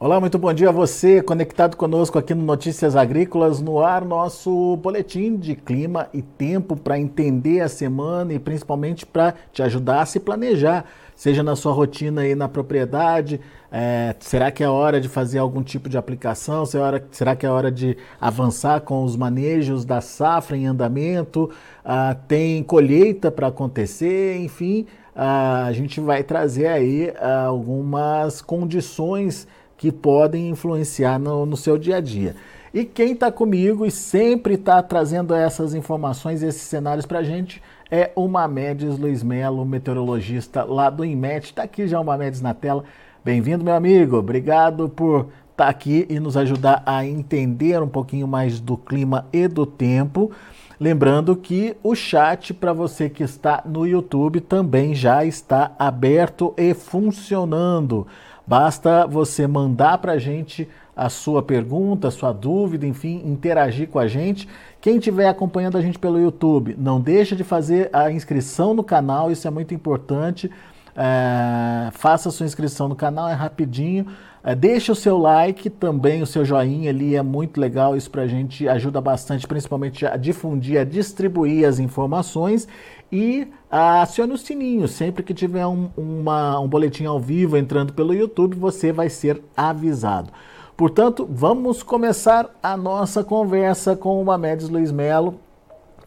Olá, muito bom dia a você, conectado conosco aqui no Notícias Agrícolas, no ar, nosso boletim de clima e tempo para entender a semana e principalmente para te ajudar a se planejar, seja na sua rotina aí na propriedade, é, será que é hora de fazer algum tipo de aplicação, será que é hora de avançar com os manejos da safra em andamento, ah, tem colheita para acontecer, enfim, ah, a gente vai trazer aí ah, algumas condições que podem influenciar no, no seu dia a dia. E quem está comigo e sempre está trazendo essas informações, esses cenários para a gente, é o Mamedes Luiz Melo, meteorologista lá do INMET. Está aqui já o Mamedes na tela. Bem-vindo, meu amigo. Obrigado por estar tá aqui e nos ajudar a entender um pouquinho mais do clima e do tempo. Lembrando que o chat para você que está no YouTube também já está aberto e funcionando. Basta você mandar para a gente a sua pergunta, a sua dúvida, enfim, interagir com a gente. Quem estiver acompanhando a gente pelo YouTube, não deixa de fazer a inscrição no canal, isso é muito importante. É, faça a sua inscrição no canal, é rapidinho. É, deixa o seu like também, o seu joinha ali é muito legal. Isso para a gente ajuda bastante, principalmente a difundir, a distribuir as informações e acione o sininho. Sempre que tiver um, uma, um boletim ao vivo entrando pelo YouTube, você vai ser avisado. Portanto, vamos começar a nossa conversa com o Mamedes Luiz Melo.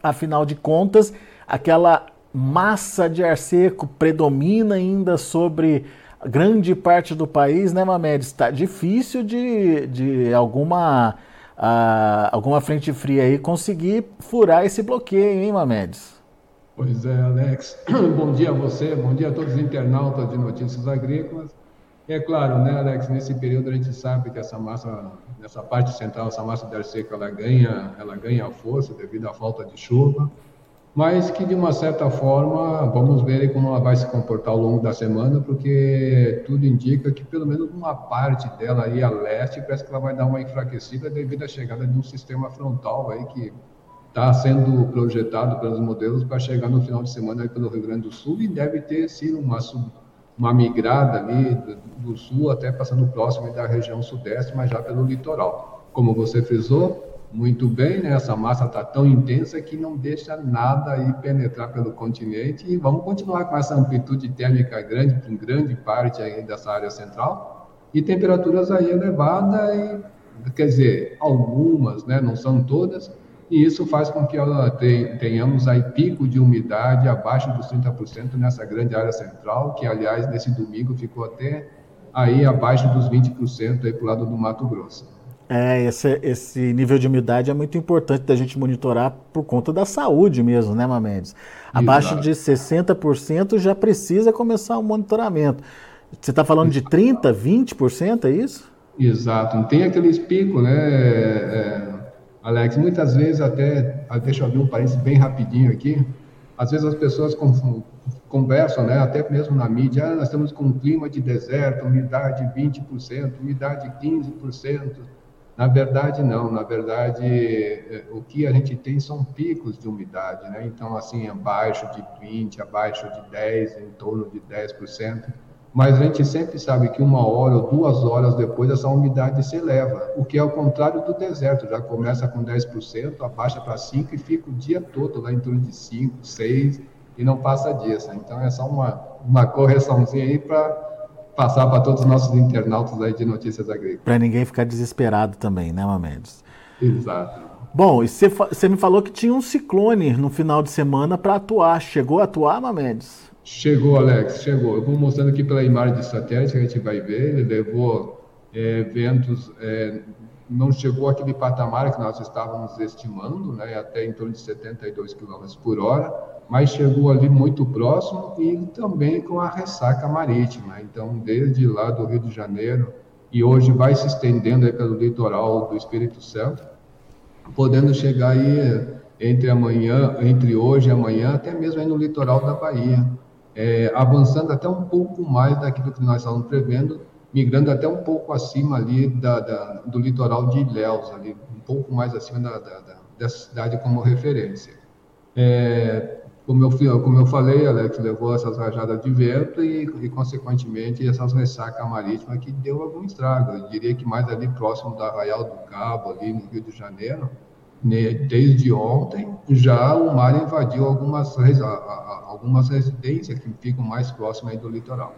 Afinal de contas, aquela massa de ar seco predomina ainda sobre grande parte do país, né, Mamedes? Está difícil de, de alguma, uh, alguma frente fria aí conseguir furar esse bloqueio, hein, Mamedes? Pois é, Alex. bom dia a você, bom dia a todos os internautas de notícias agrícolas. É claro, né, Alex, nesse período a gente sabe que essa massa, nessa parte central, essa massa de ar seco, ela ganha, ela ganha força devido à falta de chuva, mas que de uma certa forma, vamos ver como ela vai se comportar ao longo da semana, porque tudo indica que pelo menos uma parte dela aí a leste parece que ela vai dar uma enfraquecida devido à chegada de um sistema frontal aí que está sendo projetado pelos modelos para chegar no final de semana pelo Rio Grande do Sul e deve ter sido uma, uma migrada ali do, do sul até passando próximo da região sudeste, mas já pelo litoral. Como você frisou, muito bem, né? essa massa está tão intensa que não deixa nada aí penetrar pelo continente e vamos continuar com essa amplitude térmica grande, em grande parte aí dessa área central e temperaturas aí elevadas e, quer dizer, algumas, né? não são todas, e isso faz com que tenhamos aí pico de umidade abaixo dos 30% nessa grande área central, que aliás nesse domingo ficou até aí abaixo dos 20% aí para o lado do Mato Grosso. É, esse, esse nível de umidade é muito importante da gente monitorar por conta da saúde mesmo, né, Mamedes? Abaixo Exato. de 60% já precisa começar o monitoramento. Você está falando de 30%, 20%, é isso? Exato. Tem aqueles picos, né? É, Alex, muitas vezes até, ah, deixa eu abrir um parênteses bem rapidinho aqui, às vezes as pessoas conversam, né, até mesmo na mídia, ah, nós estamos com um clima de deserto, umidade 20%, umidade 15%. Na verdade, não. Na verdade, eh, o que a gente tem são picos de umidade, né? Então, assim, abaixo de 20%, abaixo de 10%, em torno de 10% mas a gente sempre sabe que uma hora ou duas horas depois essa umidade se eleva, o que é o contrário do deserto, já começa com 10%, abaixa para 5% e fica o dia todo lá em torno de 5%, 6% e não passa disso. Então é só uma, uma correçãozinha aí para passar para todos os nossos internautas aí de notícias agrícolas. Para ninguém ficar desesperado também, né, Mamedes? Exato. Bom, e você me falou que tinha um ciclone no final de semana para atuar. Chegou a atuar, Mamedes? Chegou, Alex, chegou. Eu vou mostrando aqui pela imagem de satélite que a gente vai ver. Ele levou é, ventos, é, não chegou aquele patamar que nós estávamos estimando, né, até em torno de 72 km por hora, mas chegou ali muito próximo e também com a ressaca marítima. Então, desde lá do Rio de Janeiro e hoje vai se estendendo pelo litoral do Espírito Santo, podendo chegar aí entre amanhã, entre hoje e amanhã, até mesmo aí no litoral da Bahia é, avançando até um pouco mais daquilo que nós estávamos prevendo, migrando até um pouco acima ali da, da, do litoral de Ilhéus, ali, um pouco mais acima da, da, da cidade como referência. É, como eu, como eu falei, Alex, levou essas rajadas de vento e, e, consequentemente, essas ressacas marítimas que deu algum estrago. Eu diria que mais ali próximo da Arraial do Cabo, ali no Rio de Janeiro, né, desde ontem, já o mar invadiu algumas, algumas residências que ficam mais próximas do litoral.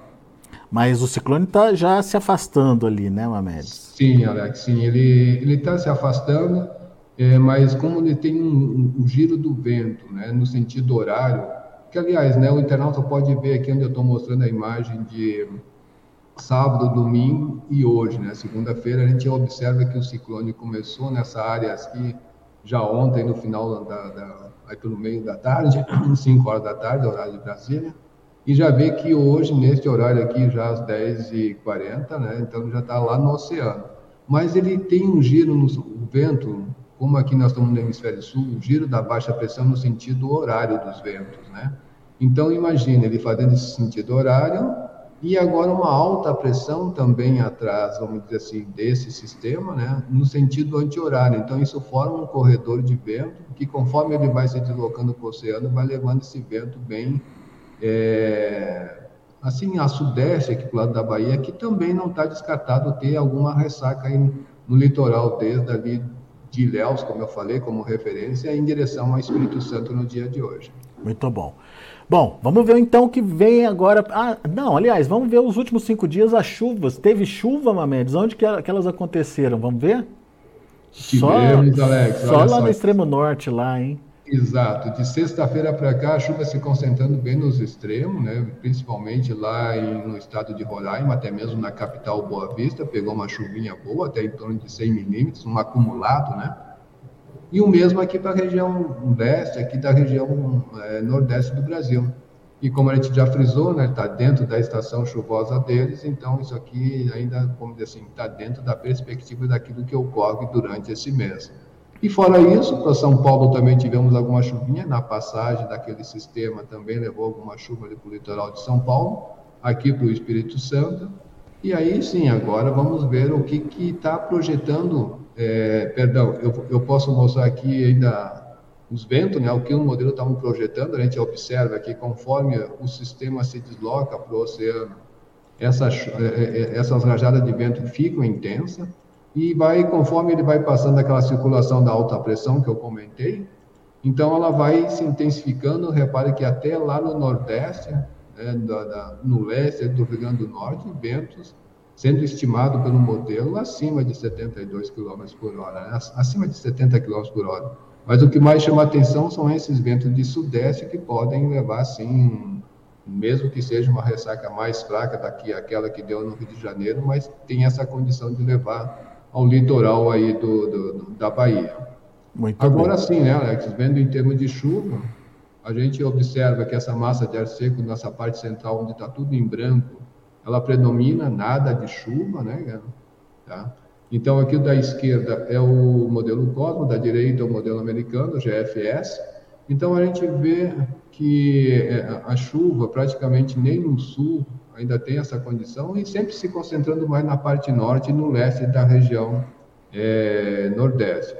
Mas o ciclone está já se afastando ali, né, Mamedes? Sim, Alex, sim. Ele está se afastando é, mas como ele tem um, um, giro do vento, né, no sentido horário, que aliás, né, o internauta pode ver aqui onde eu estou mostrando a imagem de sábado, domingo e hoje, né, segunda-feira, a gente observa que o ciclone começou nessa área aqui já ontem, no final da, da aí pelo meio da tarde, 5 horas da tarde, horário de Brasília, e já vê que hoje, neste horário aqui, já às 10h40, né, então já está lá no oceano. Mas ele tem um giro no vento, como aqui nós estamos no hemisfério sul, o giro da baixa pressão no sentido horário dos ventos, né? Então imagine ele fazendo esse sentido horário e agora uma alta pressão também atrás, vamos dizer assim, desse sistema, né? No sentido anti-horário. Então isso forma um corredor de vento que conforme ele vai se deslocando para o oceano, vai levando esse vento bem é, assim a sudeste aqui para o lado da Bahia, que também não está descartado ter alguma ressaca aí no litoral desde ali de Ilhéus, como eu falei, como referência, em direção ao Espírito Santo no dia de hoje. Muito bom. Bom, vamos ver então o que vem agora. Ah, não, aliás, vamos ver os últimos cinco dias as chuvas. Teve chuva, Mamedes? Onde que, elas aconteceram? Vamos ver? Tivemos, só, Alex. Só lá só. no extremo norte, lá, hein? Exato. De sexta-feira para cá, a chuva se concentrando bem nos extremos, né? principalmente lá em, no estado de Roraima, até mesmo na capital Boa Vista, pegou uma chuvinha boa, até em torno de 100 milímetros, um acumulado, né? E o mesmo aqui para a região leste, aqui da região é, nordeste do Brasil. E como a gente já frisou, né, está dentro da estação chuvosa deles, então isso aqui ainda, como assim, está dentro da perspectiva daquilo que ocorre durante esse mês. E fora isso, para São Paulo também tivemos alguma chuvinha na passagem daquele sistema, também levou alguma chuva ali para o litoral de São Paulo, aqui para o Espírito Santo. E aí sim, agora vamos ver o que está projetando. É, perdão, eu, eu posso mostrar aqui ainda os ventos, né, o que o modelo está projetando. A gente observa que conforme o sistema se desloca para o oceano, essa, é, é, essas rajadas de vento ficam intensas e vai, conforme ele vai passando aquela circulação da alta pressão que eu comentei, então ela vai se intensificando. Repare que até lá no Nordeste, né, da, da, no leste do Rio Grande do Norte, ventos sendo estimado pelo modelo acima de 72 km por hora, né? acima de 70 km por hora. Mas o que mais chama atenção são esses ventos de sudeste que podem levar, assim, mesmo que seja uma ressaca mais fraca daqui aquela que deu no Rio de Janeiro, mas tem essa condição de levar ao litoral aí do, do da Bahia. Muito Agora bem. sim, né, Alex? Vendo em termos de chuva, a gente observa que essa massa de ar seco nessa parte central, onde está tudo em branco, ela predomina, nada de chuva, né? Tá? Então, aqui da esquerda é o modelo Cosmo, da direita é o modelo americano, GFS. Então, a gente vê que é, a chuva praticamente nem no sul ainda tem essa condição e sempre se concentrando mais na parte norte e no leste da região é, nordeste.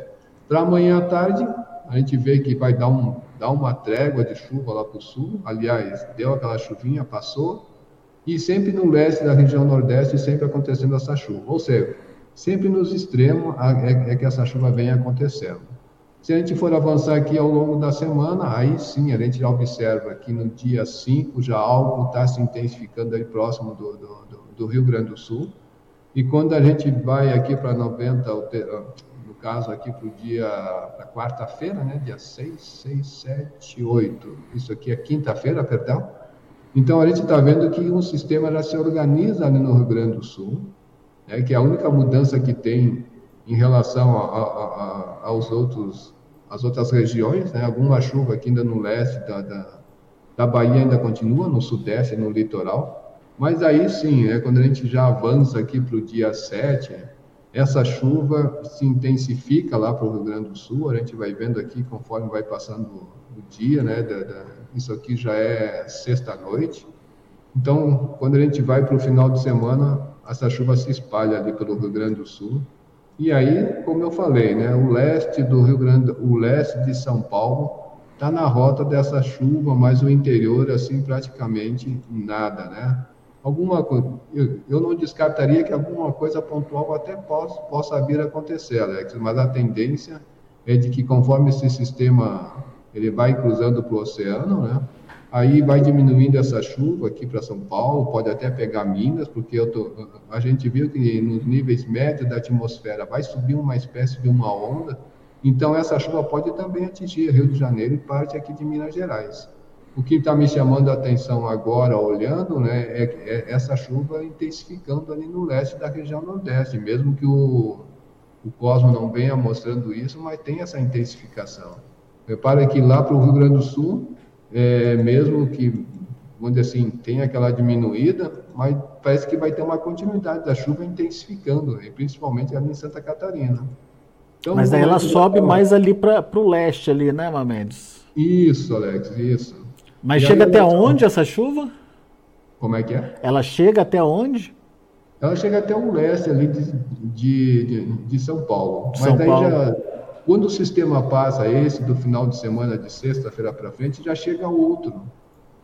Para amanhã à tarde, a gente vê que vai dar, um, dar uma trégua de chuva lá para o sul, aliás, deu aquela chuvinha, passou, e sempre no leste da região nordeste, sempre acontecendo essa chuva. Ou seja, sempre nos extremos é, é que essa chuva vem acontecendo. Se a gente for avançar aqui ao longo da semana, aí sim a gente já observa que no dia 5 já algo está se intensificando aí próximo do, do, do, do, Rio Grande do Sul. E quando a gente vai aqui para 90, no caso aqui para o dia, para quarta-feira, né, dia 6, 6, 7, 8, isso aqui é quinta-feira, perdão. Então a gente está vendo que um sistema já se organiza ali no Rio Grande do Sul, né, que é a única mudança que tem em relação a, a, a, aos outros as outras regiões, né? alguma chuva aqui ainda no leste da, da, da Bahia ainda continua, no sudeste, no litoral, mas aí sim, né, quando a gente já avança aqui para o dia 7, essa chuva se intensifica lá para o Rio Grande do Sul, a gente vai vendo aqui conforme vai passando o dia, né, da, da, isso aqui já é sexta-noite, então quando a gente vai para o final de semana, essa chuva se espalha ali pelo Rio Grande do Sul, e aí, como eu falei, né, o leste do Rio Grande, o leste de São Paulo está na rota dessa chuva, mas o interior, assim, praticamente nada, né? Alguma coisa, eu, eu não descartaria que alguma coisa pontual até possa, possa vir a acontecer, Alex, mas a tendência é de que conforme esse sistema ele vai cruzando para o oceano, né? Aí vai diminuindo essa chuva aqui para São Paulo, pode até pegar Minas, porque tô, a gente viu que nos níveis médios da atmosfera vai subir uma espécie de uma onda, então essa chuva pode também atingir Rio de Janeiro e parte aqui de Minas Gerais. O que está me chamando a atenção agora, olhando, né, é, é, essa chuva intensificando ali no leste da região nordeste, mesmo que o, o Cosmo não venha mostrando isso, mas tem essa intensificação. Repare que lá para o Rio Grande do Sul, é, mesmo que, vamos dizer assim, tenha aquela diminuída, mas parece que vai ter uma continuidade da chuva intensificando, e principalmente ali em Santa Catarina. Então, mas aí ela sobe mais ali para o leste, ali, né, Mamedes? Isso, Alex, isso. Mas e chega até onde essa chuva? Como é que é? Ela chega até onde? Ela chega até o leste ali de, de, de, de São Paulo. São mas daí Paulo. já quando o sistema passa esse do final de semana, de sexta-feira para frente, já chega outro.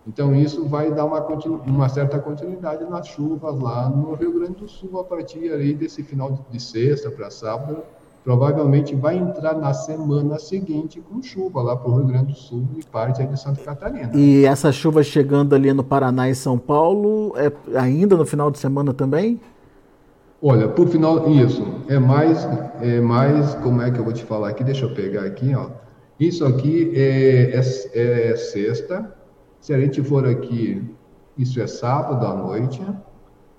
Então, isso vai dar uma, uma, certa continuidade nas chuvas lá no Rio Grande do Sul, a partir aí desse final de, de sexta para sábado. Provavelmente vai entrar na semana seguinte com chuva lá para o Rio Grande do Sul e parte de Santa Catarina. E essa chuva chegando ali no Paraná e São Paulo, é ainda no final de semana também? Olha, por final, isso, é mais, é mais, como é que eu vou te falar aqui? Deixa eu pegar aqui, ó. Isso aqui é, é, é sexta, se a gente for aqui, isso é sábado à noite,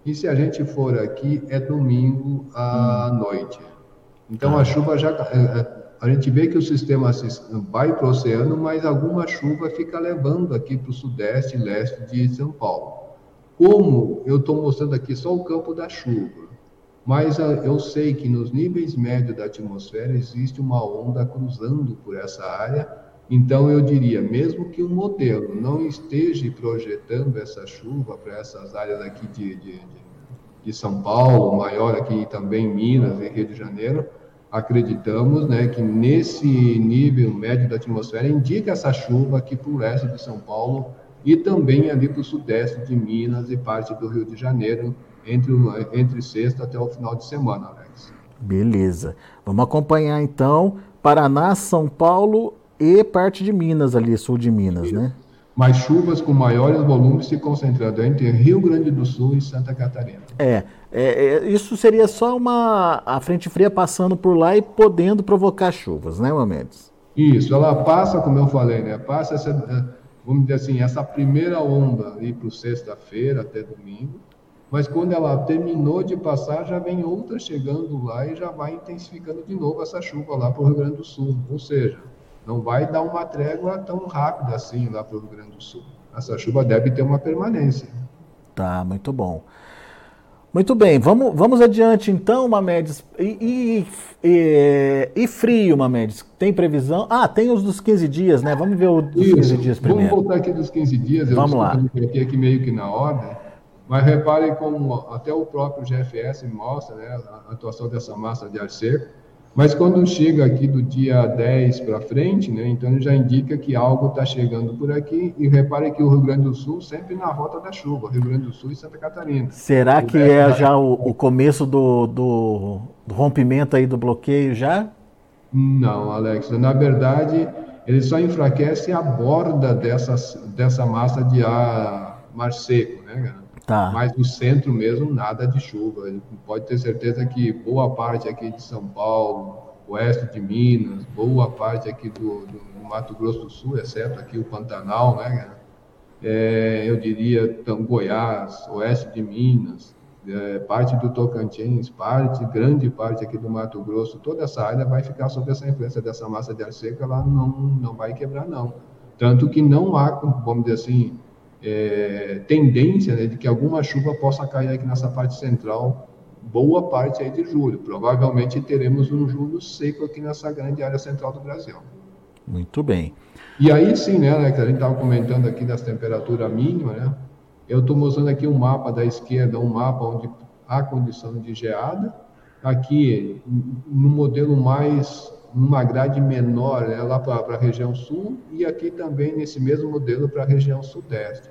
e se a gente for aqui, é domingo à noite. Então a chuva já. É, é, a gente vê que o sistema vai para o oceano, mas alguma chuva fica levando aqui para o sudeste e leste de São Paulo. Como eu estou mostrando aqui só o campo da chuva, mas ah, eu sei que nos níveis médios da atmosfera existe uma onda cruzando por essa área. Então, eu diria, mesmo que o modelo não esteja projetando essa chuva para essas áreas aqui de, de, de, São Paulo, maior aqui também Minas e Rio de Janeiro, acreditamos né, que nesse nível médio da atmosfera indica essa chuva aqui para o leste de São Paulo e também ali para o sudeste de Minas e parte do Rio de Janeiro, entre, entre sexta até o final de semana, Alex. Beleza. Vamos acompanhar então Paraná, São Paulo e parte de Minas ali, sul de Minas, Isso. né? Mas chuvas com maiores volumes se concentrando entre Rio Grande do Sul e Santa Catarina. É, é, é, isso seria só uma a frente fria passando por lá e podendo provocar chuvas, né, Mamedes? Isso, ela passa, como eu falei, né? Passa essa, eh, vamos dizer assim, essa primeira onda ali para sexta-feira até domingo mas quando ela terminou de passar, já vem outra chegando lá e já vai intensificando de novo essa chuva lá para o Rio Grande do Sul. Ou seja, não vai dar uma trégua tão rápida assim lá para o Rio Grande do Sul. Essa chuva deve ter uma permanência. Tá, muito bom. Muito bem, vamos, vamos adiante então, Mamedes. E, e, e, e frio, Mamedes? Tem previsão? Ah, tem os dos 15 dias, né? Vamos ver os dos Isso. 15 dias primeiro. Vamos voltar aqui dos 15 dias. Vamos lá. Eu aqui meio que na ordem. Mas reparem como até o próprio GFS mostra né, a atuação dessa massa de ar seco. Mas quando chega aqui do dia 10 para frente, né, então ele já indica que algo está chegando por aqui. E reparem que o Rio Grande do Sul sempre na rota da chuva, Rio Grande do Sul e Santa Catarina. Será que é já o, o começo do, do, do, rompimento aí do bloqueio já? Não, Alex. Na verdade, ele só enfraquece a borda dessa, dessa massa de ar mar seco, né, cara? Tá. Mas no centro mesmo, nada de chuva. Pode ter certeza que boa parte aqui de São Paulo, oeste de Minas, boa parte aqui do, do Mato Grosso do Sul, exceto aqui o Pantanal, né? É, eu diria então, Goiás, oeste de Minas, é, parte do Tocantins, parte, grande parte aqui do Mato Grosso, toda essa área vai ficar sob essa influência dessa massa de ar seca, ela não, não vai quebrar, não. Tanto que não há, vamos dizer assim, é, tendência né, de que alguma chuva possa cair aqui nessa parte central, boa parte aí de julho. Provavelmente teremos um julho seco aqui nessa grande área central do Brasil. Muito bem. E aí sim, né, né que a gente estava comentando aqui das temperaturas mínimas, né? Eu estou mostrando aqui um mapa da esquerda, um mapa onde há condição de geada. Aqui, no modelo mais uma grade menor né, lá para a região sul e aqui também nesse mesmo modelo para a região sudeste.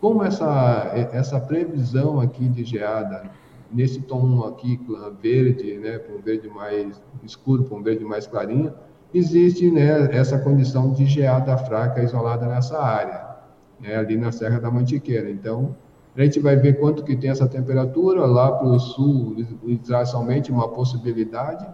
Como essa, essa previsão aqui de geada, nesse tom aqui verde, né, um verde mais escuro, para um verde mais clarinho, existe né, essa condição de geada fraca isolada nessa área, né, ali na Serra da Mantiqueira. Então, a gente vai ver quanto que tem essa temperatura, lá para o sul somente uma possibilidade,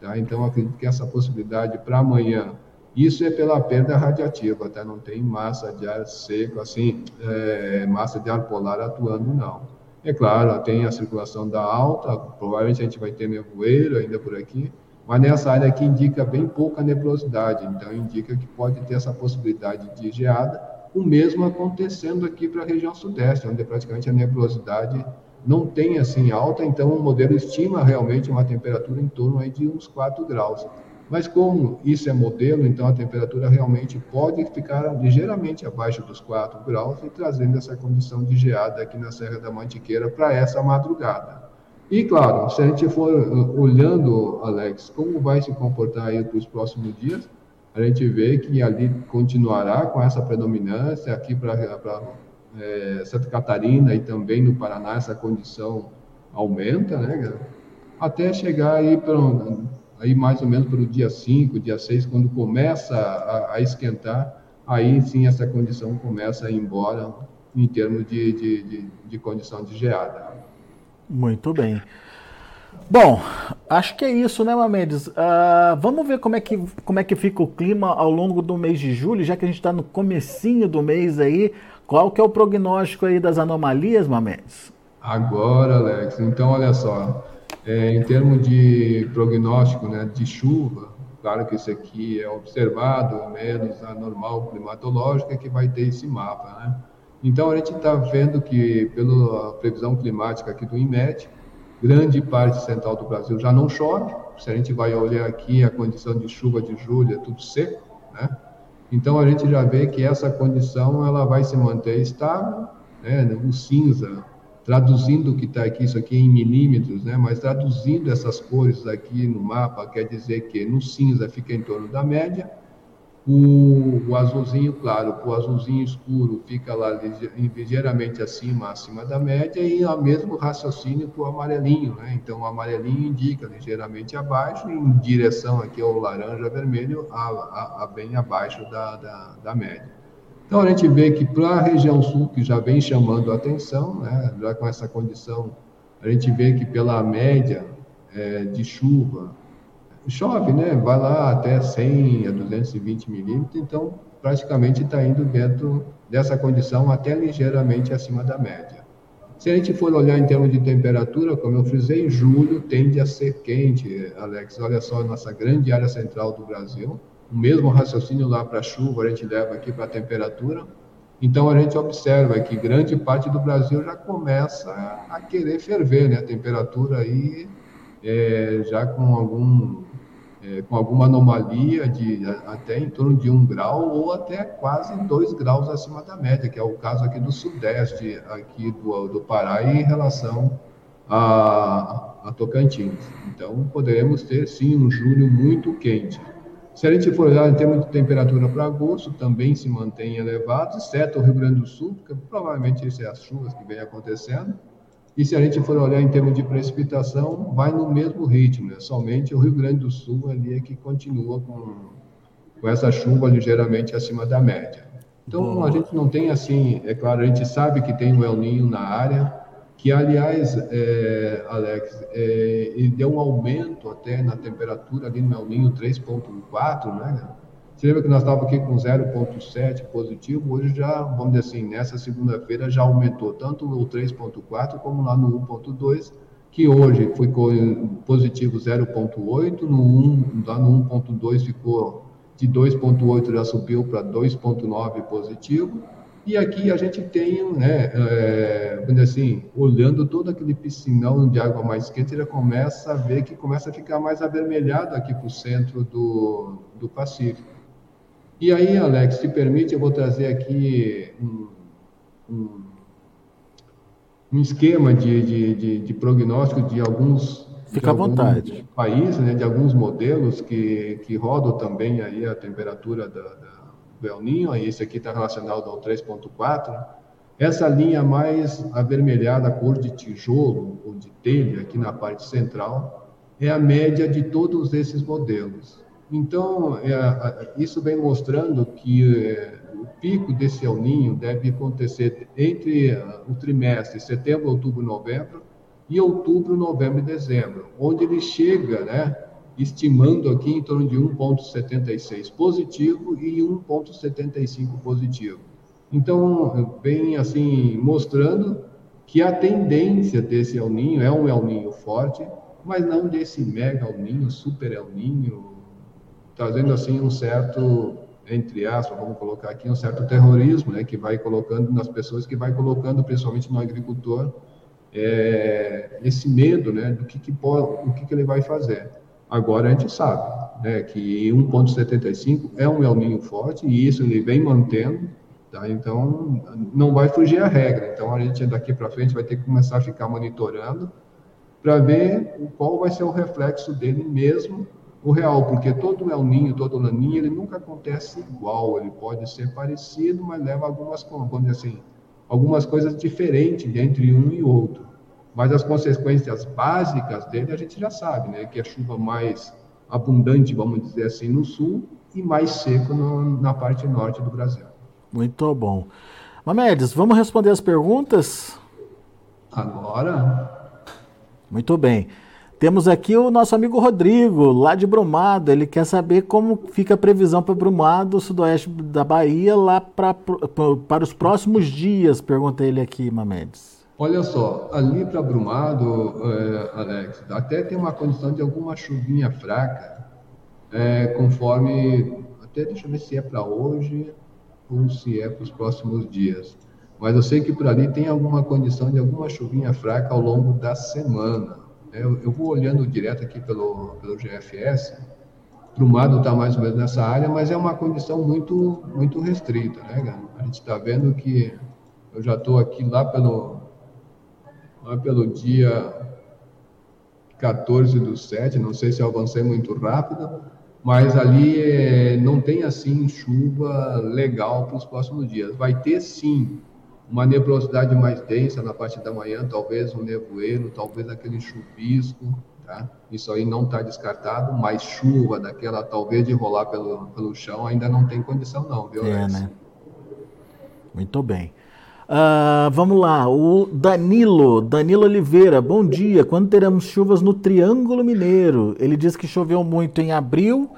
tá? então acredito que essa possibilidade para amanhã, isso é pela perda radiativa, tá? não tem massa de ar seco, assim, é, massa de ar polar atuando não. É claro, tem a circulação da alta, provavelmente a gente vai ter nevoeiro ainda por aqui, mas nessa área aqui indica bem pouca nebulosidade, então indica que pode ter essa possibilidade de geada, o mesmo acontecendo aqui para a região sudeste, onde praticamente a nebulosidade não tem assim alta, então o modelo estima realmente uma temperatura em torno aí de uns 4 graus. Mas como isso é modelo, então a temperatura realmente pode ficar ligeiramente abaixo dos 4 graus e trazendo essa condição de geada aqui na Serra da Mantiqueira para essa madrugada. E claro, se a gente for uh, olhando, Alex, como vai se comportar aí para os próximos dias, a gente vê que ali continuará com essa predominância aqui para é, Santa Catarina e também no Paraná essa condição aumenta, né, até chegar aí aí mais ou menos para o dia 5, dia 6, quando começa a, a, esquentar, aí sim essa condição começa a ir embora em termos de, de, de, de condição de geada. Muito bem. Bom, acho que é isso, né, Mamedes? Uh, vamos ver como é, que, como é que fica o clima ao longo do mês de julho, já que a gente está no comecinho do mês aí. Qual que é o prognóstico aí das anomalias, Mamedes? Agora, Alex, então olha só, é, em termos de prognóstico né, de chuva, claro que isso aqui é observado, menos a normal climatológica que vai ter esse mapa, né? Então, a gente está vendo que, pela previsão climática aqui do INMET, grande parte central do Brasil já não chove. Se a gente vai olhar aqui a condição de chuva de julho, é tudo seco, né? Então, a gente já vê que essa condição ela vai se manter estável, né? O cinza, traduzindo o que está aqui, isso aqui em milímetros, né? Mas traduzindo essas cores aqui no mapa, quer dizer que no cinza fica em torno da média, o, o azulzinho claro, o azulzinho escuro fica lá ligeiramente acima, acima da média, e o mesmo raciocínio para o amarelinho, né? Então, o amarelinho indica ligeiramente abaixo, em direção aqui ao laranja vermelho, a, a, a bem abaixo da, da, da, média. Então, a gente vê que para a região sul, que já vem chamando a atenção, né? já com essa condição, a gente vê que pela média é, de chuva, chove, né? Vai lá até 100 a 220 milímetros, então praticamente está indo dentro dessa condição até ligeiramente acima da média. Se a gente for olhar em termos de temperatura, como eu frisei, julho tende a ser quente, Alex. Olha só, nossa grande área central do Brasil, o mesmo raciocínio lá para a chuva, a gente leva aqui para a temperatura. Então a gente observa que grande parte do Brasil já começa a querer ferver, né? A temperatura aí é, já com algum é, com alguma anomalia de até em torno de um grau ou até quase dois graus acima da média, que é o caso aqui do sudeste, aqui do, do Pará, em relação a, a Tocantins. Então, poderemos ter sim um julho muito quente. Se a gente for olhar em termos de temperatura para agosto, também se mantém elevado, exceto o Rio Grande do Sul, porque provavelmente isso é as chuvas que vem acontecendo. E se a gente for olhar em termos de precipitação, vai no mesmo ritmo, né? somente o Rio Grande do Sul ali é que continua com, com essa chuva ligeiramente acima da média. Então, a gente não tem assim, é claro, a gente sabe que tem o El Ninho na área, que aliás, é, Alex, é, ele deu um aumento até na temperatura ali no El Ninho 3.4, né? Você lembra que nós estávamos aqui com 0,7 positivo, hoje já, vamos dizer assim, nessa segunda-feira já aumentou tanto o 3,4 como lá no 1,2, que hoje ficou positivo 0,8, no 1, lá no 1,2 ficou de 2,8 já subiu para 2,9 positivo, e aqui a gente tem, né, é, assim, olhando todo aquele piscinão de água mais quente, já começa a ver que começa a ficar mais avermelhado aqui para o centro do, do Pacífico. E aí, Alex, se permite, eu vou trazer aqui um, um, um esquema de, de, de, de, prognóstico de alguns, Fica de à vontade. país, né, de alguns modelos que, que rodam também aí a temperatura da, da, do El Ninho, aí esse aqui está relacionado ao 3.4, essa linha mais avermelhada, cor de tijolo ou de telha, aqui na parte central, é a média de todos esses modelos. Então, é, isso vem mostrando que é, o pico desse El Ninho deve acontecer entre uh, o trimestre setembro, outubro, novembro, e outubro, novembro e dezembro, onde ele chega, né, estimando aqui em torno de 1,76 positivo e 1,75 positivo. Então, vem assim mostrando que a tendência desse El Ninho é um El Ninho forte, mas não desse mega El Ninho, super El Ninho, trazendo assim um certo, entre aspas, vamos colocar aqui, um certo terrorismo, né, que vai colocando nas pessoas, que vai colocando principalmente no agricultor, é, esse medo, né, do que, que pode, o que, que ele vai fazer. Agora a gente sabe, né, que 1.75 é um El Ninho forte e isso ele vem mantendo, Tá? Então, não vai fugir a regra. Então, a gente daqui para frente vai ter que começar a ficar monitorando para ver qual vai ser o reflexo dele mesmo, o real, porque todo El Ninho, todo Laninha, ele nunca acontece igual, ele pode ser parecido, mas leva algumas, vamos dizer assim, algumas coisas diferentes entre um e outro. Mas as consequências básicas dele a gente já sabe, né? Que é chuva mais abundante, vamos dizer assim, no sul e mais seco no, na parte norte do Brasil. Muito bom. Mamedes, vamos responder as perguntas? Agora? Muito bem. Temos aqui o nosso amigo Rodrigo, lá de Brumado. Ele quer saber como fica a previsão para Brumado, sudoeste da Bahia, lá pra, para os próximos dias, pergunta ele aqui, Mamedes. Olha só, ali para Brumado, é, Alex, até tem uma condição de alguma chuvinha fraca, é, conforme. Até deixa eu ver se é para hoje ou se é para os próximos dias. Mas eu sei que por ali tem alguma condição de alguma chuvinha fraca ao longo da semana. Eu, eu vou olhando direto aqui pelo, pelo GFS, Brumado está mais ou menos nessa área, mas é uma condição muito, muito restrita, né, A gente está vendo que eu já estou aqui lá pelo, lá pelo dia 14 do 7, não sei se eu avancei muito rápido, mas ali é, não tem assim chuva legal para os próximos dias. Vai ter sim uma nebulosidade mais densa na parte da manhã, talvez um nevoeiro, talvez aquele chuvisco, tá? Isso aí não está descartado, mas chuva daquela talvez de rolar pelo, pelo chão ainda não tem condição não, viu? É, né? Muito bem. Uh, vamos lá, o Danilo, Danilo Oliveira, bom dia. Quando teremos chuvas no Triângulo Mineiro? Ele diz que choveu muito em abril,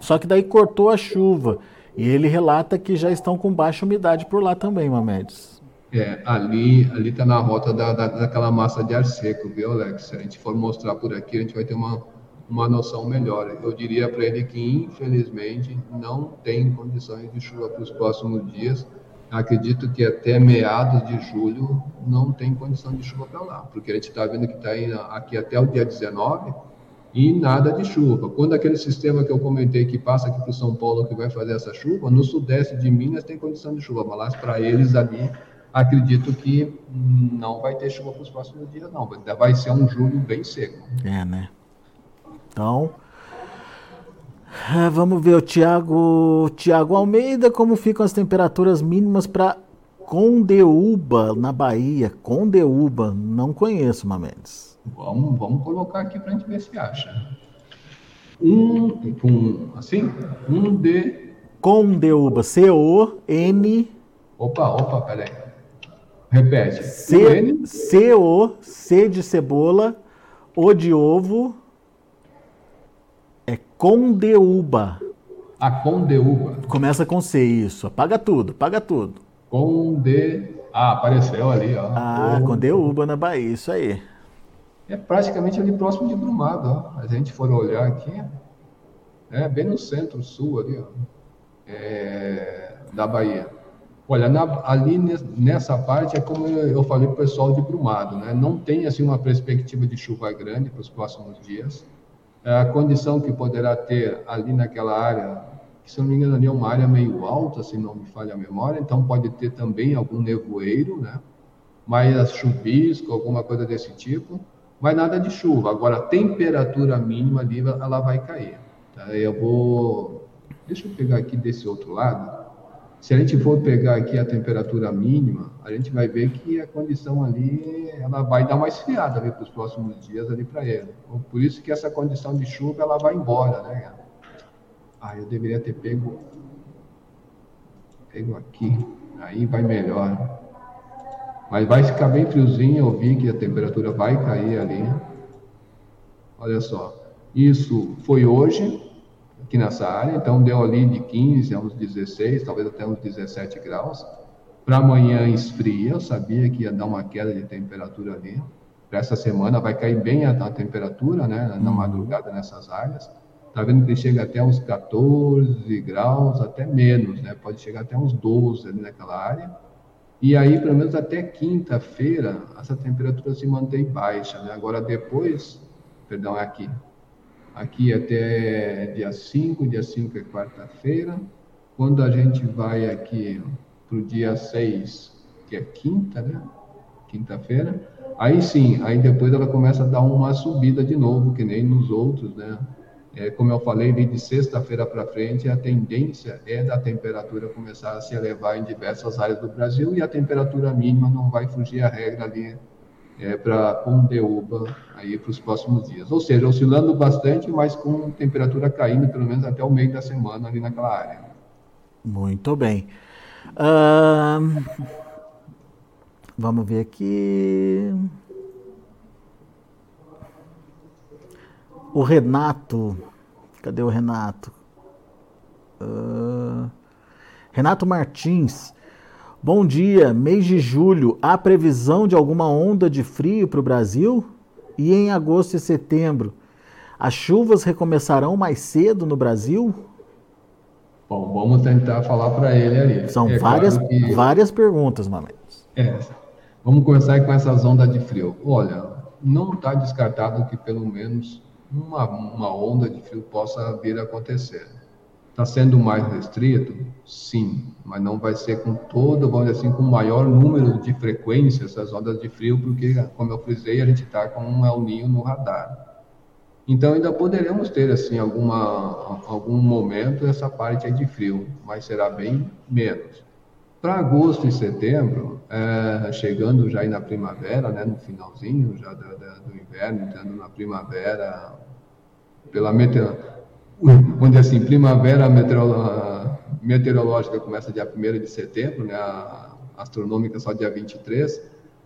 só que daí cortou a chuva. E ele relata que já estão com baixa umidade por lá também, Mamedes. É, ali ali está na rota da, da, daquela massa de ar seco, viu, Alex? Se a gente for mostrar por aqui, a gente vai ter uma, uma noção melhor. Eu diria para ele que, infelizmente, não tem condições de chuva para os próximos dias acredito que até meados de julho não tem condição de chuva para lá, porque a gente está vendo que está aqui até o dia 19 e nada de chuva. Quando aquele sistema que eu comentei que passa aqui para São Paulo que vai fazer essa chuva, no sudeste de Minas tem condição de chuva, mas lá para eles ali acredito que não vai ter chuva para os próximos dias, não. Vai ser um julho bem seco. É, né? Então, ah, vamos ver o Tiago Tiago Almeida, como ficam as temperaturas mínimas para Condeúba, na Bahia. Condeúba, não conheço, Mamedes. Vamos, vamos colocar aqui para a gente ver se acha. Um, um, assim, um de... Condeúba, C-O-N... Opa, opa, peraí. Repete. C-O, C-O, C de cebola, O de ovo... É Condeúba. A Condeúba. Começa com C, isso. Apaga tudo, apaga tudo. Conde... Ah, apareceu ali, ó. Ah, oh. Condeúba na Bahia, isso aí. É praticamente ali próximo de Brumado, ó. A gente for olhar aqui, é bem no centro-sul ali, ó. É, da Bahia. Olha, na, ali nessa parte é como eu falei para o pessoal de Brumado, né? Não tem assim uma perspectiva de chuva grande para os próximos dias. É a condição que poderá ter ali naquela área, que se não me engano ali é uma área meio alta, se não me falha a memória, então pode ter também algum nevoeiro, né? Mas chuvisco, alguma coisa desse tipo. Mas nada de chuva. Agora, a temperatura mínima ali, ela vai cair. Tá? Eu vou... Deixa eu pegar aqui desse outro lado. Se a gente for pegar aqui a temperatura mínima, a gente vai ver que a condição ali, ela vai dar uma esfriada para os próximos dias ali para ele. Por isso que essa condição de chuva, ela vai embora, né? Ah, eu deveria ter pego, pego aqui, aí vai melhor. Mas vai ficar bem friozinho, eu vi que a temperatura vai cair ali. Olha só, isso foi hoje, aqui nessa área, então deu ali de 15 a uns 16, talvez até uns 17 graus. Para amanhã esfria, eu sabia que ia dar uma queda de temperatura ali. Para essa semana vai cair bem a, a temperatura, né, na uhum. madrugada nessas áreas. Está vendo que chega até uns 14 graus, até menos, né? Pode chegar até uns 12 ali naquela área. E aí, pelo menos até quinta-feira, essa temperatura se mantém baixa, né? Agora depois, perdão, é aqui. Aqui até dia 5, dia 5 é quarta-feira. Quando a gente vai aqui para o dia 6, que é quinta, né? Quinta-feira, aí sim, aí depois ela começa a dar uma subida de novo, que nem nos outros, né? É, como eu falei, de sexta-feira para frente, a tendência é da temperatura começar a se elevar em diversas áreas do Brasil e a temperatura mínima não vai fugir a regra ali é, para Pondeúba aí para os próximos dias. Ou seja, oscilando bastante, mas com temperatura caindo pelo menos até o meio da semana ali naquela área. Muito bem. Uh, vamos ver aqui. O Renato. Cadê o Renato? Uh, Renato Martins. Bom dia. Mês de julho, há previsão de alguma onda de frio para o Brasil? E em agosto e setembro, as chuvas recomeçarão mais cedo no Brasil? Bom, vamos tentar falar para ele ali. São é várias, claro que... várias perguntas, Maletos. É. Vamos começar com essas ondas de frio. Olha, não está descartado que pelo menos uma, uma onda de frio possa vir a acontecer. Está sendo mais restrito? Sim, mas não vai ser com todo, vamos dizer assim, com maior número de frequência essas ondas de frio, porque, como eu frisei, a gente está com um El Ninho no radar. Então, ainda poderemos ter, assim, alguma, algum momento essa parte de frio, mas será bem menos. Para agosto e setembro, é, chegando já aí na primavera, né, no finalzinho já do, do inverno, entrando na primavera, pela meteor, dizer assim, primavera meteorológica começa dia 1 de setembro, né, a astronômica só dia 23,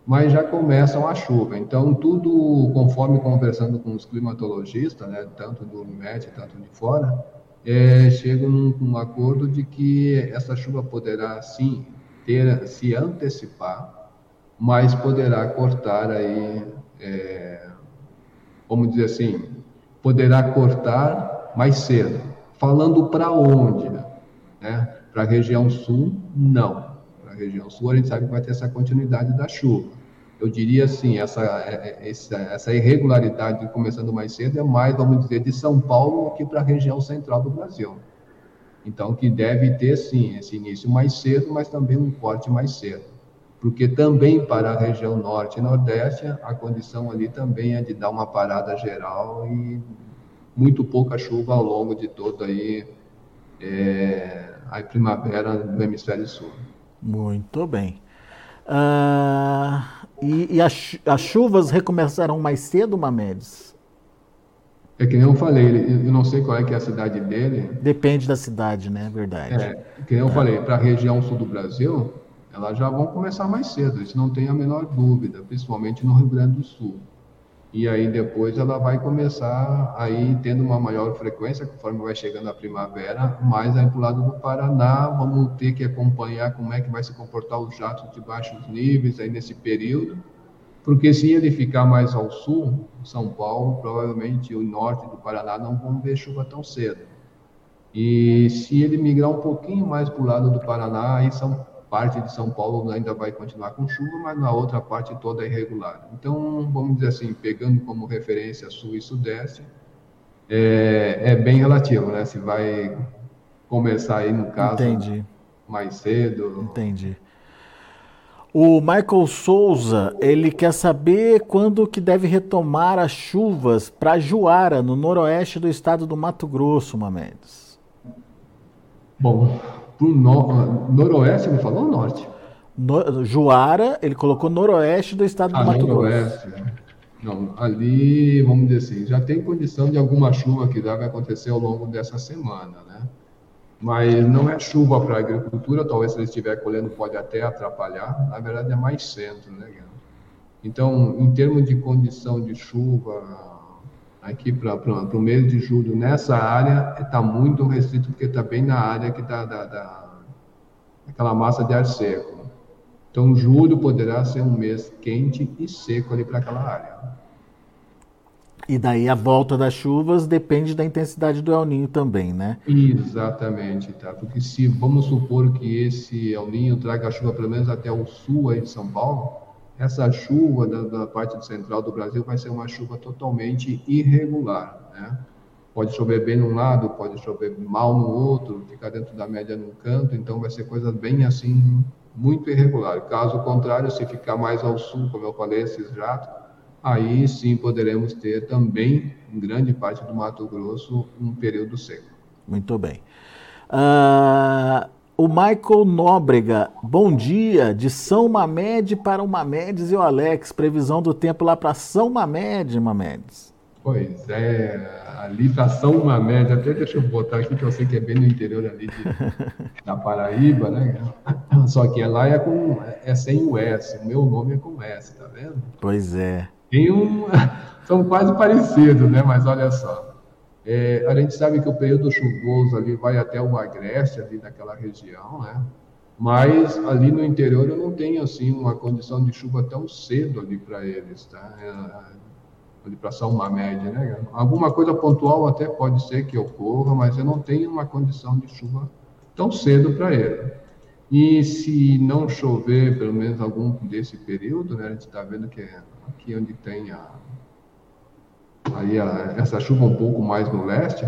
mas já começam a chuva. Então, tudo conforme conversando com os climatologistas, né, tanto do MET, tanto de fora, é, chegam num, num acordo de que essa chuva poderá sim ter se antecipar, mas poderá cortar aí, é, vamos dizer assim, poderá cortar mais cedo. Falando para onde? Né? Para a região sul, não. Para a região sul, a gente sabe que vai ter essa continuidade da chuva. Eu diria assim, essa, é, é, essa irregularidade começando mais cedo é mais, vamos dizer, de São Paulo que para a região central do Brasil. Então, que deve ter, sim, esse início mais cedo, mas também um corte mais cedo. Porque também para a região norte e nordeste, a condição ali também é de dar uma parada geral e muito pouca chuva ao longo de toda aí, é, a primavera do hemisfério sul. Muito bem. Uh, e, e as, as, chuvas recomeçarão mais cedo, Mamedes? É que nem eu falei, eu não sei qual é que é a cidade dele. Depende da cidade, né? Verdade. É, que nem eu tá. falei, para a região sul do Brasil, elas já vão começar mais cedo, isso não tem a menor dúvida, principalmente no Rio Grande do Sul e aí depois ela vai começar aí tendo uma maior frequência conforme vai chegando a primavera, mais aí para o lado do Paraná, vamos ter que acompanhar como é que vai se comportar os jatos de baixos níveis aí nesse período, porque se ele ficar mais ao sul, São Paulo, provavelmente o norte do Paraná não vão ver chuva tão cedo. E se ele migrar um pouquinho mais para o lado do Paraná, aí São parte de São Paulo ainda vai continuar com chuva, mas na outra parte toda é irregular. Então, vamos dizer assim, pegando como referência sul e sudeste, é, é bem relativo, né? Se vai começar aí, no caso, Entendi. mais cedo. Entendi. O Michael Souza, ele quer saber quando que deve retomar as chuvas para Juara, no noroeste do estado do Mato Grosso, Mamedes. Bom, pro no, noroeste, ele falou ou norte? No, Juara, ele colocou noroeste do estado do ah, Mato noroeste. Grosso. Não, ali, vamos dizer assim, já tem condição de alguma chuva que deve acontecer ao longo dessa semana, né? Mas não é chuva para a agricultura, talvez se ele estiver colhendo pode até atrapalhar, na verdade é mais centro, né? Então, em termos de condição de chuva, aqui para o mês de julho, nessa área, está muito restrito, porque está bem na área que está da, da, aquela massa de ar seco. Então, julho poderá ser um mês quente e seco ali para aquela área. E daí a volta das chuvas depende da intensidade do El Ninho também, né? Exatamente, tá? Porque se vamos supor que esse El Ninho traga chuva pelo menos até o sul aí de São Paulo, essa chuva da, da parte central do Brasil vai ser uma chuva totalmente irregular, né? Pode chover bem num lado, pode chover mal no outro, ficar dentro da média num canto, então vai ser coisa bem assim muito irregular. Caso contrário, se ficar mais ao sul, como eu falei, esses jatos, aí sim poderemos ter também, em grande parte do Mato Grosso, um período seco. Muito bem. Uh, o Michael Nóbrega, bom dia, de São Mamed para o Mamedes e o Alex, previsão do tempo lá para São Mamed, Mamedes. Pois é, ali para São Mamed, até deixa eu botar aqui que eu sei que é bem no interior ali de, da Paraíba, né? Só que lá é com é sem o S, o meu nome é com S, tá vendo? Pois é. Tem um, são quase parecidos, né? Mas olha só, é, a gente sabe que o período chuvoso ali vai até o Agreste, ali daquela região, né? Mas ali no interior eu não tenho assim uma condição de chuva tão cedo ali para eles, tá? É, ali para São Mamed, né? Alguma coisa pontual até pode ser que ocorra, mas eu não tenho uma condição de chuva tão cedo para ele. E se não chover, pelo menos algum desse período, né? A gente está vendo que é aqui onde tem a, aí a, essa chuva um pouco mais no leste,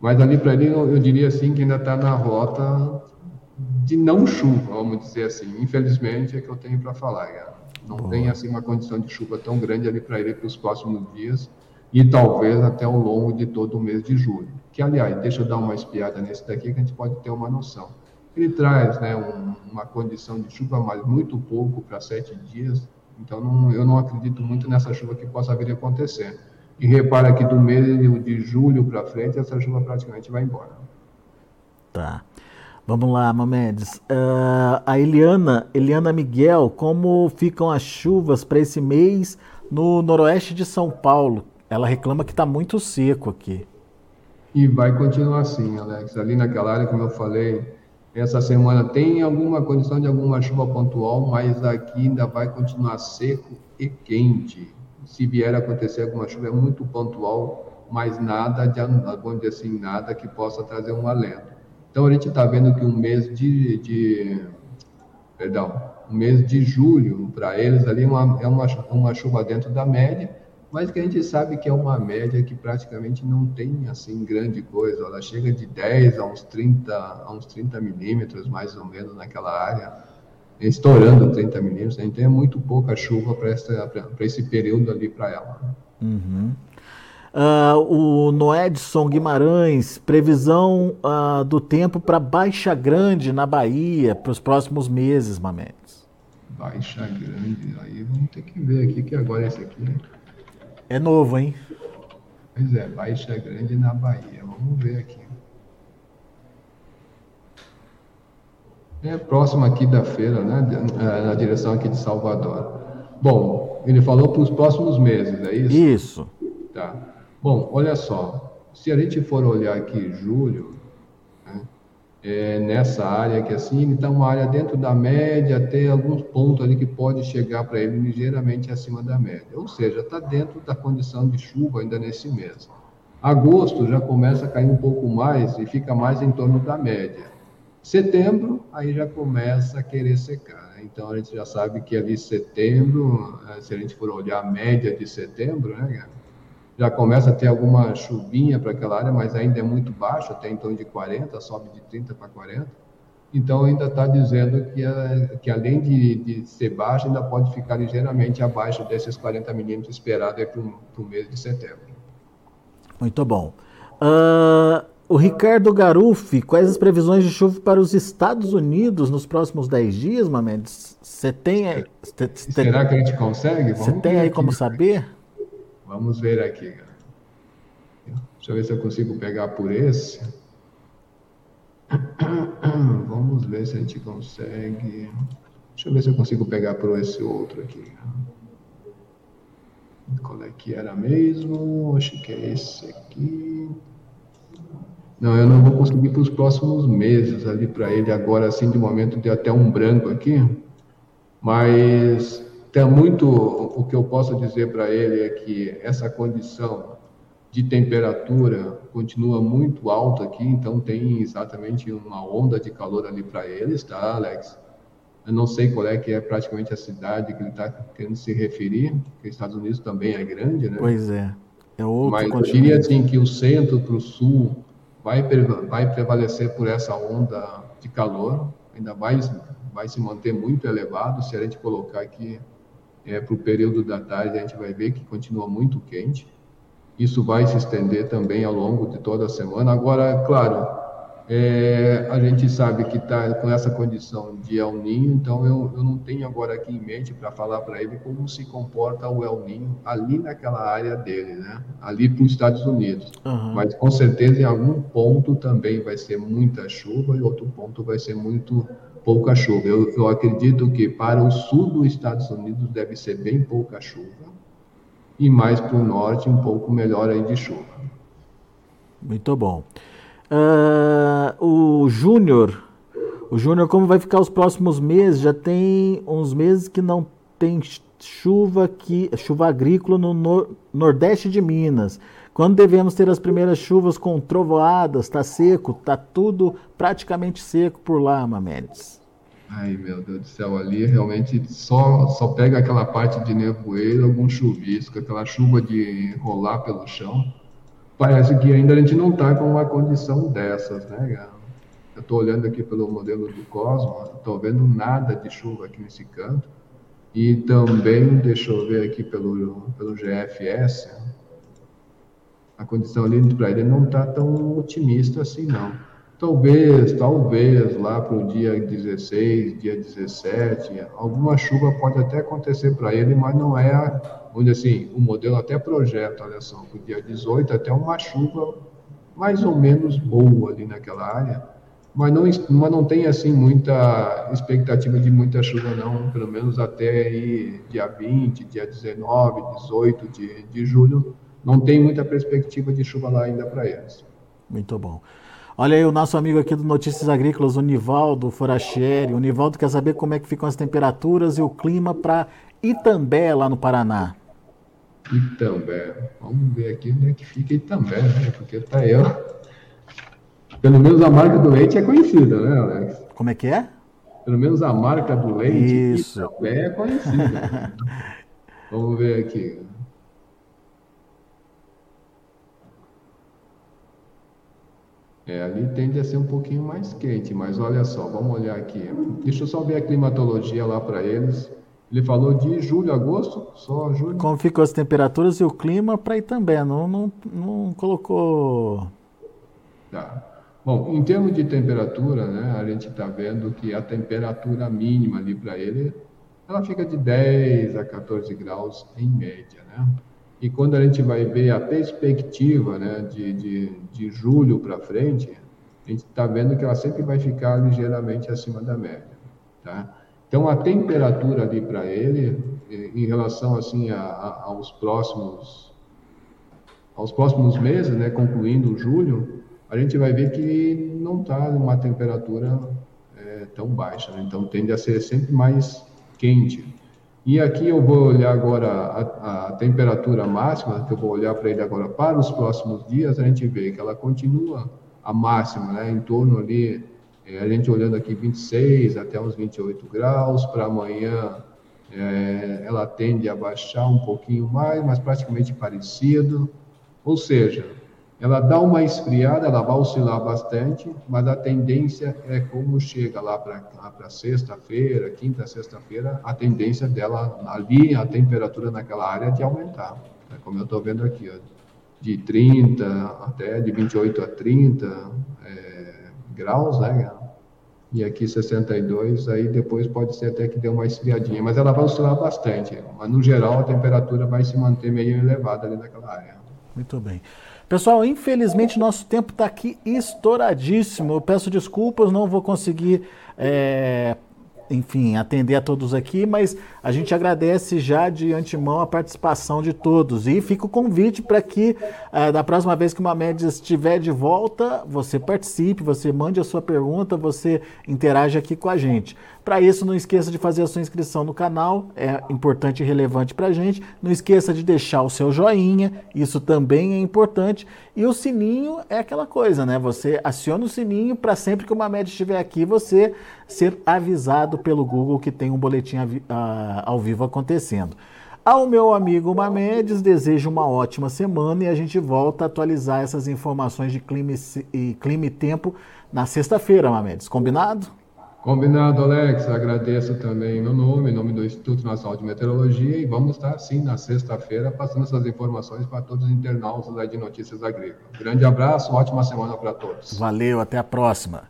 mas ali para ele eu, eu diria assim que ainda está na rota de não chuva, vamos dizer assim. Infelizmente é que eu tenho para falar, cara. Não Boa. tem assim uma condição de chuva tão grande ali para ele para os próximos dias e talvez até ao longo de todo o mês de julho. Que, aliás, deixa eu dar uma espiada nesse daqui que a gente pode ter uma noção. Ele traz né, um, uma condição de chuva, mas muito pouco para sete dias, então não, eu não acredito muito nessa chuva que possa vir a acontecer. E repara que do mês de julho para frente, essa chuva praticamente vai embora. Tá. Vamos lá, Mamedes. Uh, a Eliana, Eliana Miguel, como ficam as chuvas para esse mês no noroeste de São Paulo? Ela reclama que está muito seco aqui. E vai continuar assim, Alex. Ali naquela área, como eu falei, essa semana tem alguma condição de alguma chuva pontual, mas aqui ainda vai continuar seco e quente. Se vier a acontecer alguma chuva, é muito pontual, mas nada, de, vamos dizer assim, nada que possa trazer um alento. Então a gente está vendo que um mês de, de, perdão, um mês de julho para eles ali é uma, é uma, uma chuva dentro da média, mas que a gente sabe que é uma média que praticamente não tem assim grande coisa. Ela chega de 10 a uns 30, a uns 30 milímetros mais ou menos naquela área, estourando 30 milímetros. Então é muito pouca chuva para esse período ali para ela. Uhum. Uh, o Noedson Guimarães, previsão uh, do tempo para Baixa Grande, na Bahia, para os próximos meses, Mamedes. Baixa Grande, aí vamos ter que ver aqui, que agora esse aqui é novo, hein? Pois é, Baixa Grande na Bahia, vamos ver aqui. É próximo aqui da feira, né, é, na direção aqui de Salvador. Bom, ele falou para os próximos meses, é isso? Isso. Tá. Bom, olha só, se a gente for olhar aqui julho, né, é, nessa área que assim, ele está uma área dentro da média, tem alguns pontos ali que pode chegar para ele ligeiramente acima da média, ou seja, está dentro da condição de chuva ainda nesse mês. Agosto já começa a cair um pouco mais e fica mais em torno da média. Setembro, aí já começa a querer secar. Então a gente já sabe que ali setembro, eh, se a gente for olhar a média de setembro, né, já começa a ter alguma chuvinha para aquela área, mas ainda é muito baixo, até torno de 40, sobe de 30 para 40. então ainda está dizendo que, que além de, de, ser baixa, ainda pode ficar ligeiramente abaixo desses 40 milímetros esperados para o mês de setembro. Muito bom. Uh, o Ricardo Garufi, quais as previsões de chuva para os Estados Unidos nos próximos 10 dias, Mamedes? Você tem aí. Cê, cê, Será que a gente consegue? Você tem aí aqui. como saber? Vamos ver aqui. Deixa eu ver se eu consigo pegar por esse. Vamos ver se a gente consegue. Deixa eu ver se eu consigo pegar por esse outro aqui. Qual é que era mesmo? Acho que é esse aqui. Não, eu não vou conseguir para os próximos meses ali para ele agora, assim, de momento deu até um branco aqui, mas tem muito, o que eu posso dizer para ele é que essa condição de temperatura continua muito alta aqui, então tem exatamente uma onda de calor ali para eles, tá, Alex? Eu não sei qual é que é praticamente a cidade que ele está querendo se referir, porque os Estados Unidos também é grande, né? Pois é. É outro Mas continente. eu diria assim que o centro para o sul vai, vai prevalecer por essa onda de calor, ainda vai, vai se manter muito elevado. Se a gente colocar aqui é, para o período da tarde, a gente vai ver que continua muito quente. Isso vai se estender também ao longo de toda a semana. Agora, claro, é, a gente sabe que está com essa condição de El Ninho, então eu, eu não tenho agora aqui em mente para falar para ele como se comporta o El Ninho ali naquela área dele, né? ali para os Estados Unidos. Uhum. Mas com certeza em algum ponto também vai ser muita chuva e outro ponto vai ser muito pouca chuva. Eu, eu acredito que para o sul dos Estados Unidos deve ser bem pouca chuva e mais para o norte um pouco melhor aí de chuva. Muito bom. Uh, o Júnior, o Júnior, como vai ficar os próximos meses? Já tem uns meses que não tem chuva aqui, chuva agrícola no nor nordeste de Minas. Quando devemos ter as primeiras chuvas com trovoadas? Está seco? Está tudo praticamente seco por lá, Mamedes. Ai, meu Deus do céu, ali realmente só, só pega aquela parte de nevoeiro, algum chuvisco, aquela chuva de rolar pelo chão parece que ainda a gente não está com uma condição dessas, né? Eu estou olhando aqui pelo modelo do Cosmos, estou vendo nada de chuva aqui nesse canto. E também, deixa eu ver aqui pelo, pelo GFS, a condição ali para ele não está tão otimista assim, não. Talvez, talvez lá para o dia 16, dia 17, alguma chuva pode até acontecer para ele, mas não é a onde assim, o modelo até projeta, olha só, para o dia 18 até uma chuva mais ou menos boa ali naquela área, mas não, mas não tem assim muita expectativa de muita chuva não, pelo menos até aí, dia 20, dia 19, 18 de, de julho, não tem muita perspectiva de chuva lá ainda para eles. Muito bom. Olha aí o nosso amigo aqui do Notícias Agrícolas, o Nivaldo Forachieri. O Nivaldo quer saber como é que ficam as temperaturas e o clima para Itambé, lá no Paraná. Itambé. Vamos ver aqui onde é que fica Itambé, né? Porque tá eu. Pelo menos a marca do leite é conhecida, né, Alex? Como é que é? Pelo menos a marca do leite Isso. Itambé é conhecida. Vamos ver aqui. É, ali tende a ser um pouquinho mais quente, mas olha só, vamos olhar aqui. Deixa eu só ver a climatologia lá para eles. Ele falou de julho, agosto, só julho. Como ficam as temperaturas e o clima para ir também, não, não, não colocou. Tá. Bom, em termos de temperatura, né, a gente está vendo que a temperatura mínima ali para ele, ela fica de 10 a 14 graus em média, né? E quando a gente vai ver a perspectiva né, de, de, de julho para frente, a gente está vendo que ela sempre vai ficar ligeiramente acima da média, tá? Então, a temperatura ali para ele, em relação assim a, a, aos próximos aos próximos meses, né, concluindo julho, a gente vai ver que não está numa temperatura é, tão baixa, né? então tende a ser sempre mais quente. E aqui eu vou olhar agora a, a temperatura máxima, que eu vou olhar para ele agora para os próximos dias, a gente vê que ela continua a máxima, né, em torno ali é, a gente olhando aqui 26 até uns 28 graus, para amanhã é, ela tende a baixar um pouquinho mais, mas praticamente parecido. Ou seja, ela dá uma esfriada, ela vai oscilar bastante, mas a tendência é como chega lá para sexta-feira, quinta, sexta-feira, a tendência dela ali, a temperatura naquela área de aumentar. Né? Como eu estou vendo aqui, ó, de 30 até de 28 a 30 é, graus, né? E aqui 62, aí depois pode ser até que dê uma esfriadinha, mas ela vai oscilar bastante. Mas no geral a temperatura vai se manter meio elevada ali naquela área. Muito bem. Pessoal, infelizmente nosso tempo está aqui estouradíssimo. Eu peço desculpas, não vou conseguir, é, enfim, atender a todos aqui, mas a gente agradece já de antemão a participação de todos. E fica o convite para que, é, da próxima vez que uma média estiver de volta, você participe, você mande a sua pergunta, você interaja aqui com a gente. Para isso, não esqueça de fazer a sua inscrição no canal, é importante e relevante para a gente. Não esqueça de deixar o seu joinha, isso também é importante. E o sininho é aquela coisa, né? Você aciona o sininho para sempre que uma média estiver aqui, você ser avisado pelo Google que tem um boletim ao vivo acontecendo. Ao meu amigo Mamedes, desejo uma ótima semana e a gente volta a atualizar essas informações de clima e, clima e tempo na sexta-feira, Mamedes. Combinado? Combinado, Alex. Agradeço também meu nome, em nome do Instituto Nacional de Meteorologia, e vamos estar, sim, na sexta-feira, passando essas informações para todos os internautas de Notícias Agrícolas. Grande abraço, ótima semana para todos. Valeu, até a próxima.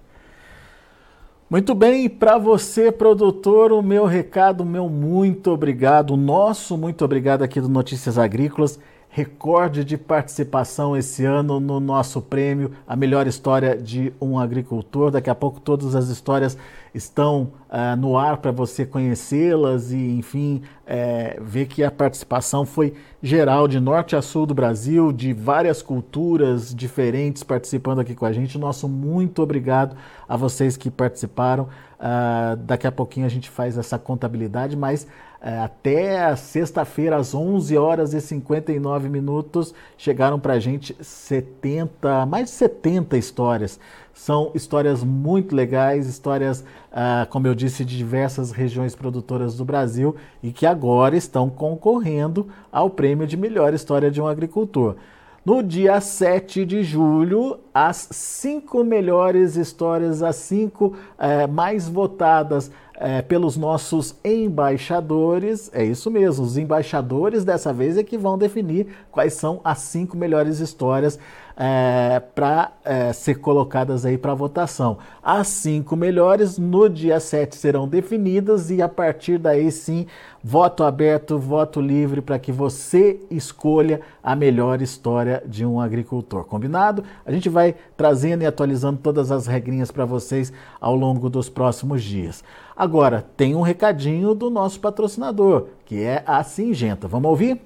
Muito bem, para você, produtor, o meu recado, meu muito obrigado, o nosso muito obrigado aqui do Notícias Agrícolas recorde de participação esse ano no nosso prêmio A Melhor História de um Agricultor. Daqui a pouco todas as histórias estão uh, no ar para você conhecê-las e, enfim, é, ver que a participação foi geral, de norte a sul do Brasil, de várias culturas diferentes participando aqui com a gente. Nosso muito obrigado a vocês que participaram. Uh, daqui a pouquinho a gente faz essa contabilidade, mas até sexta-feira, às 11 horas e 59 minutos, chegaram para a gente 70, mais de 70 histórias. São histórias muito legais, histórias, ah, como eu disse, de diversas regiões produtoras do Brasil e que agora estão concorrendo ao prêmio de melhor história de um agricultor. No dia 7 de julho, as cinco melhores histórias, as cinco é, mais votadas é, pelos nossos embaixadores. É isso mesmo, os embaixadores dessa vez é que vão definir quais são as cinco melhores histórias é, para é, ser colocadas aí para votação. As cinco melhores no dia 7 serão definidas e a partir daí sim, voto aberto, voto livre para que você escolha a melhor história de um agricultor. Combinado? A gente vai trazendo e atualizando todas as regrinhas para vocês ao longo dos próximos dias. Agora, tem um recadinho do nosso patrocinador, que é a Singenta. Vamos ouvir?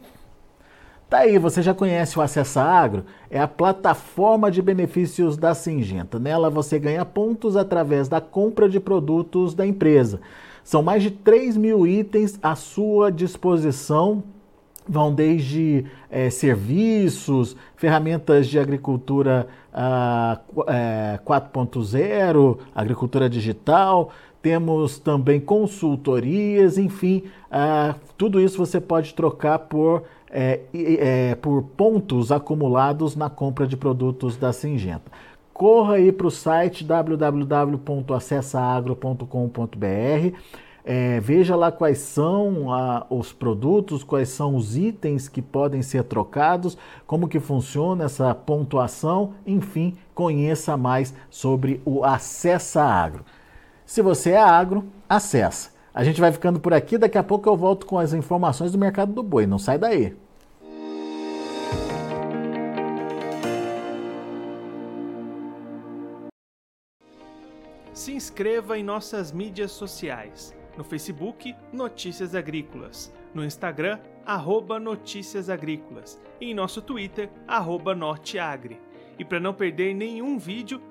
Tá aí, você já conhece o Acessa Agro? É a plataforma de benefícios da Singenta. Nela você ganha pontos através da compra de produtos da empresa. São mais de 3 mil itens à sua disposição. Vão desde é, serviços, ferramentas de agricultura ah, é, 4.0, agricultura digital, temos também consultorias, enfim, ah, tudo isso você pode trocar por é, é, por pontos acumulados na compra de produtos da Singenta. Corra aí para o site www.acessaagro.com.br. É, veja lá quais são a, os produtos, quais são os itens que podem ser trocados, como que funciona essa pontuação, enfim, conheça mais sobre o Acessa Agro. Se você é agro, acessa. A gente vai ficando por aqui, daqui a pouco eu volto com as informações do mercado do boi. Não sai daí. Se inscreva em nossas mídias sociais. No Facebook, Notícias Agrícolas. No Instagram, arroba Notícias Agrícolas. E em nosso Twitter, arroba Norteagri. E para não perder nenhum vídeo,